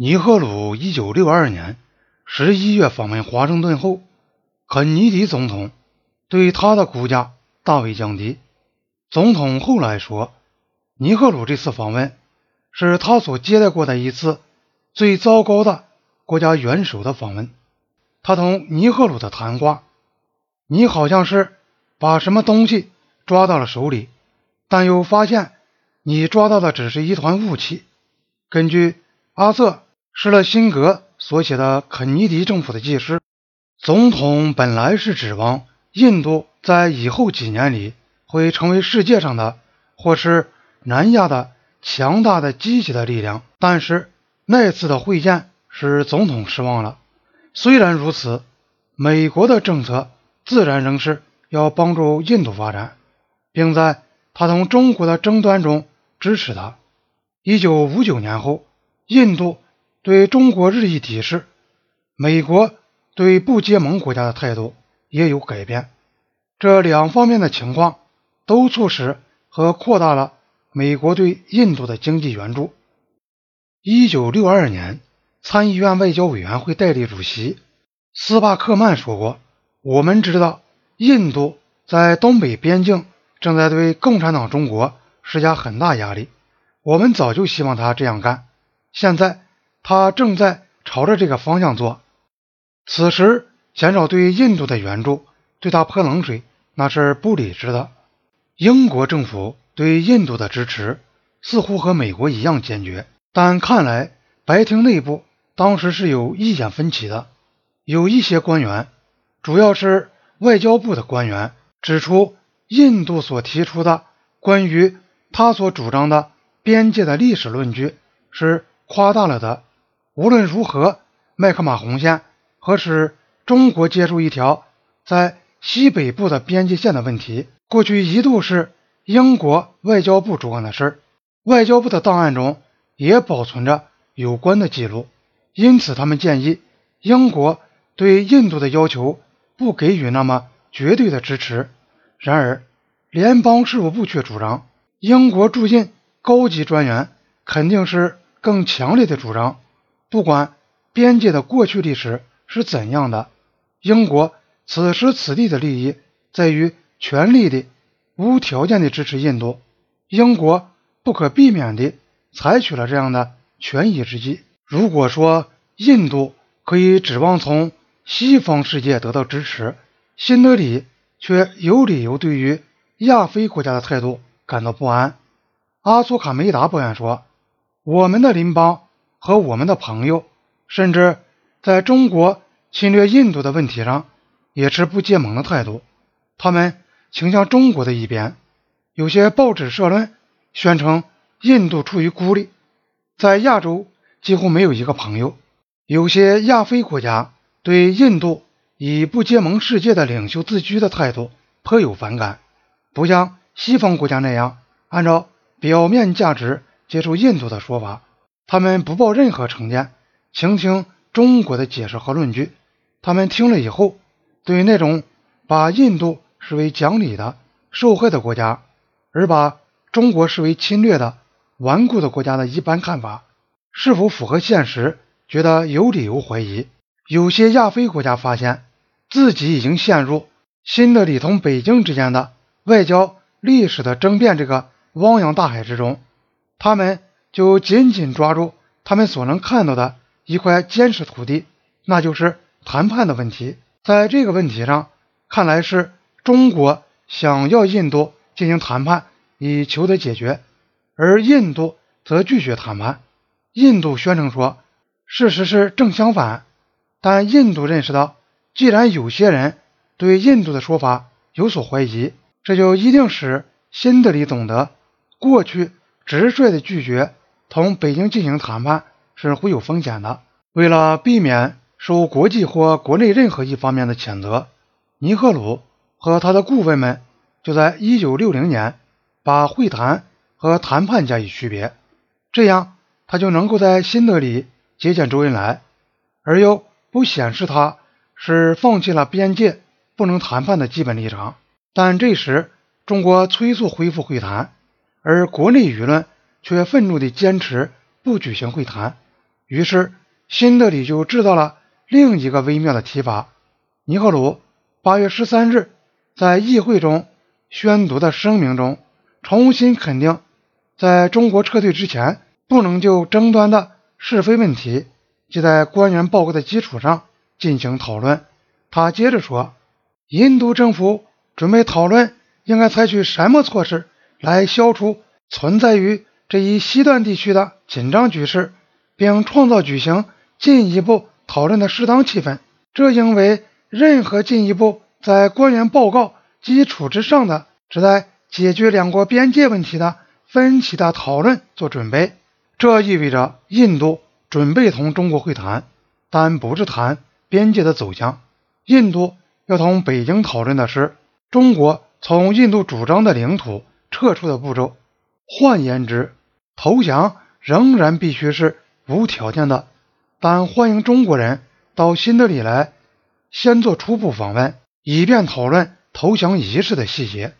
尼赫鲁1962年11月访问华盛顿后，肯尼迪总统对他的估价大为降低。总统后来说，尼赫鲁这次访问是他所接待过的一次最糟糕的国家元首的访问。他同尼赫鲁的谈话，你好像是把什么东西抓到了手里，但又发现你抓到的只是一团雾气。根据阿瑟。施乐辛格所写的肯尼迪政府的记事，总统本来是指望印度在以后几年里会成为世界上的或是南亚的强大的积极的力量，但是那次的会见使总统失望了。虽然如此，美国的政策自然仍是要帮助印度发展，并在他同中国的争端中支持他。一九五九年后，印度。对中国日益敌视，美国对不结盟国家的态度也有改变。这两方面的情况都促使和扩大了美国对印度的经济援助。一九六二年，参议院外交委员会代理主席斯帕克曼说过：“我们知道印度在东北边境正在对共产党中国施加很大压力，我们早就希望他这样干。现在。”他正在朝着这个方向做。此时减少对印度的援助，对他泼冷水，那是不理智的。英国政府对印度的支持似乎和美国一样坚决，但看来白厅内部当时是有意见分歧的。有一些官员，主要是外交部的官员，指出印度所提出的关于他所主张的边界的历史论据是夸大了的。无论如何，麦克马洪线和使中国接触一条在西北部的边界线的问题，过去一度是英国外交部主管的事儿。外交部的档案中也保存着有关的记录，因此他们建议英国对印度的要求不给予那么绝对的支持。然而，联邦事务部却主张，英国驻印高级专员肯定是更强烈的主张。不管边界的过去历史是怎样的，英国此时此地的利益在于全力的、无条件的支持印度。英国不可避免地采取了这样的权宜之计。如果说印度可以指望从西方世界得到支持，新德里却有理由对于亚非国家的态度感到不安。阿苏卡梅达抱怨说：“我们的邻邦。”和我们的朋友，甚至在中国侵略印度的问题上，也持不结盟的态度。他们倾向中国的一边。有些报纸社论宣称，印度处于孤立，在亚洲几乎没有一个朋友。有些亚非国家对印度以不结盟世界的领袖自居的态度颇有反感，不像西方国家那样按照表面价值接受印度的说法。他们不抱任何成见，倾听中国的解释和论据。他们听了以后，对那种把印度视为讲理的受害的国家，而把中国视为侵略的顽固的国家的一般看法，是否符合现实，觉得有理由怀疑。有些亚非国家发现自己已经陷入新德里同北京之间的外交历史的争辩这个汪洋大海之中，他们。就紧紧抓住他们所能看到的一块坚实土地，那就是谈判的问题。在这个问题上，看来是中国想要印度进行谈判以求得解决，而印度则拒绝谈判。印度宣称说，事实是正相反。但印度认识到，既然有些人对印度的说法有所怀疑，这就一定使新德里懂得过去直率的拒绝。同北京进行谈判是会有风险的。为了避免受国际或国内任何一方面的谴责，尼赫鲁和他的顾问们就在1960年把会谈和谈判加以区别，这样他就能够在新德里接见周恩来，而又不显示他是放弃了边界不能谈判的基本立场。但这时，中国催促恢复会谈，而国内舆论。却愤怒地坚持不举行会谈，于是新德里就制造了另一个微妙的提法。尼赫鲁八月十三日在议会中宣读的声明中，重新肯定，在中国撤退之前，不能就争端的是非问题，即在官员报告的基础上进行讨论。他接着说，印度政府准备讨论应该采取什么措施来消除存在于这一西段地区的紧张局势，并创造举行进一步讨论的适当气氛。这应为任何进一步在官员报告基础之上的旨在解决两国边界问题的分歧的讨论做准备。这意味着印度准备同中国会谈，但不是谈边界的走向。印度要同北京讨论的是中国从印度主张的领土撤出的步骤。换言之，投降仍然必须是无条件的，但欢迎中国人到新德里来，先做初步访问，以便讨论投降仪式的细节。